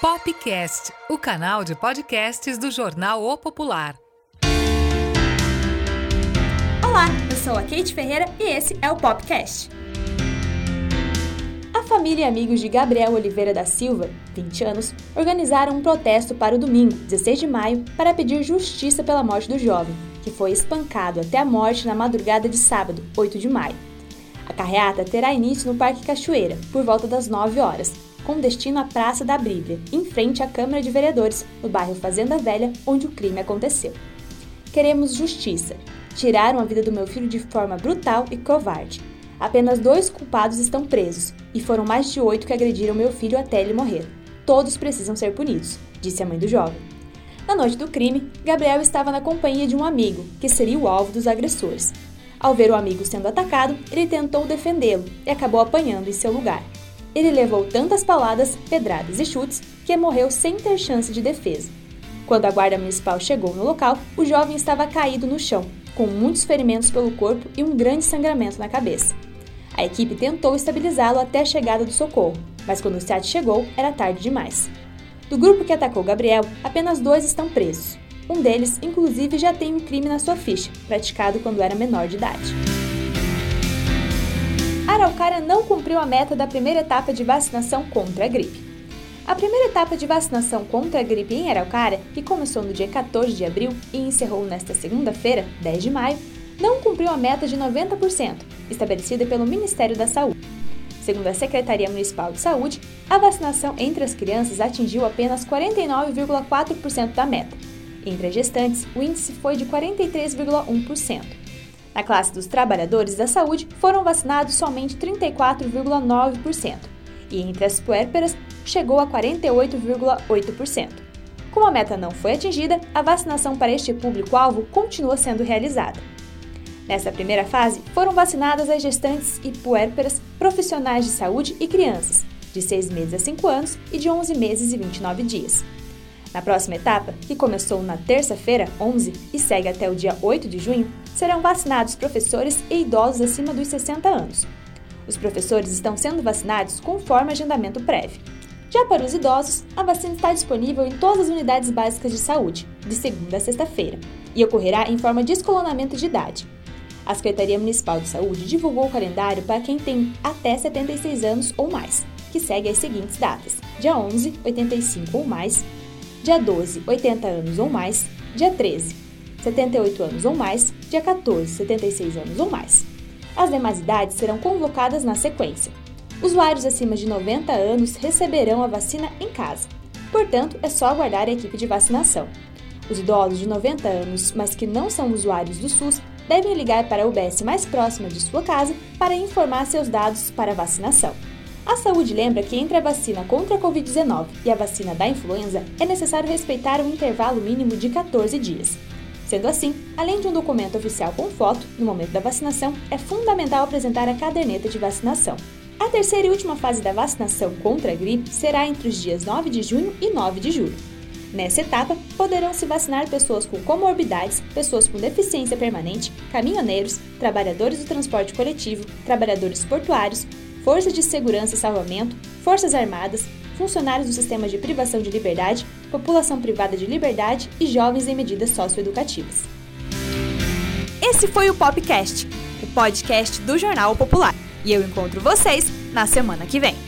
Popcast, o canal de podcasts do jornal O Popular. Olá, eu sou a Kate Ferreira e esse é o Popcast. A família e amigos de Gabriel Oliveira da Silva, 20 anos, organizaram um protesto para o domingo, 16 de maio, para pedir justiça pela morte do jovem, que foi espancado até a morte na madrugada de sábado, 8 de maio. A carreata terá início no Parque Cachoeira, por volta das 9 horas, com destino à Praça da Bíblia, em frente à Câmara de Vereadores, no bairro Fazenda Velha, onde o crime aconteceu. Queremos justiça. Tiraram a vida do meu filho de forma brutal e covarde. Apenas dois culpados estão presos, e foram mais de oito que agrediram meu filho até ele morrer. Todos precisam ser punidos, disse a mãe do jovem. Na noite do crime, Gabriel estava na companhia de um amigo, que seria o alvo dos agressores. Ao ver o amigo sendo atacado, ele tentou defendê-lo e acabou apanhando em seu lugar. Ele levou tantas paladas, pedradas e chutes que morreu sem ter chance de defesa. Quando a guarda municipal chegou no local, o jovem estava caído no chão, com muitos ferimentos pelo corpo e um grande sangramento na cabeça. A equipe tentou estabilizá-lo até a chegada do socorro, mas quando o SAT chegou, era tarde demais. Do grupo que atacou Gabriel, apenas dois estão presos. Um deles, inclusive, já tem um crime na sua ficha, praticado quando era menor de idade. Araucária não cumpriu a meta da primeira etapa de vacinação contra a gripe. A primeira etapa de vacinação contra a gripe em Araucária, que começou no dia 14 de abril e encerrou nesta segunda-feira, 10 de maio, não cumpriu a meta de 90%, estabelecida pelo Ministério da Saúde. Segundo a Secretaria Municipal de Saúde, a vacinação entre as crianças atingiu apenas 49,4% da meta, entre as gestantes, o índice foi de 43,1%. Na classe dos trabalhadores da saúde, foram vacinados somente 34,9%, e entre as puérperas, chegou a 48,8%. Como a meta não foi atingida, a vacinação para este público-alvo continua sendo realizada. Nessa primeira fase, foram vacinadas as gestantes e puérperas, profissionais de saúde e crianças, de 6 meses a 5 anos e de 11 meses e 29 dias. Na próxima etapa, que começou na terça-feira, 11, e segue até o dia 8 de junho, serão vacinados professores e idosos acima dos 60 anos. Os professores estão sendo vacinados conforme agendamento prévio. Já para os idosos, a vacina está disponível em todas as unidades básicas de saúde, de segunda a sexta-feira, e ocorrerá em forma de escalonamento de idade. A Secretaria Municipal de Saúde divulgou o calendário para quem tem até 76 anos ou mais, que segue as seguintes datas: dia 11, 85 ou mais, dia 12, 80 anos ou mais, dia 13, 78 anos ou mais, dia 14, 76 anos ou mais. As demais idades serão convocadas na sequência. Usuários acima de 90 anos receberão a vacina em casa. Portanto, é só aguardar a equipe de vacinação. Os idosos de 90 anos, mas que não são usuários do SUS, devem ligar para a UBS mais próxima de sua casa para informar seus dados para vacinação. A saúde lembra que entre a vacina contra a Covid-19 e a vacina da influenza é necessário respeitar um intervalo mínimo de 14 dias. Sendo assim, além de um documento oficial com foto, no momento da vacinação, é fundamental apresentar a caderneta de vacinação. A terceira e última fase da vacinação contra a gripe será entre os dias 9 de junho e 9 de julho. Nessa etapa, poderão se vacinar pessoas com comorbidades, pessoas com deficiência permanente, caminhoneiros, trabalhadores do transporte coletivo, trabalhadores portuários, Forças de Segurança e Salvamento, Forças Armadas, funcionários do sistema de privação de liberdade, população privada de liberdade e jovens em medidas socioeducativas. Esse foi o Popcast, o podcast do Jornal Popular. E eu encontro vocês na semana que vem.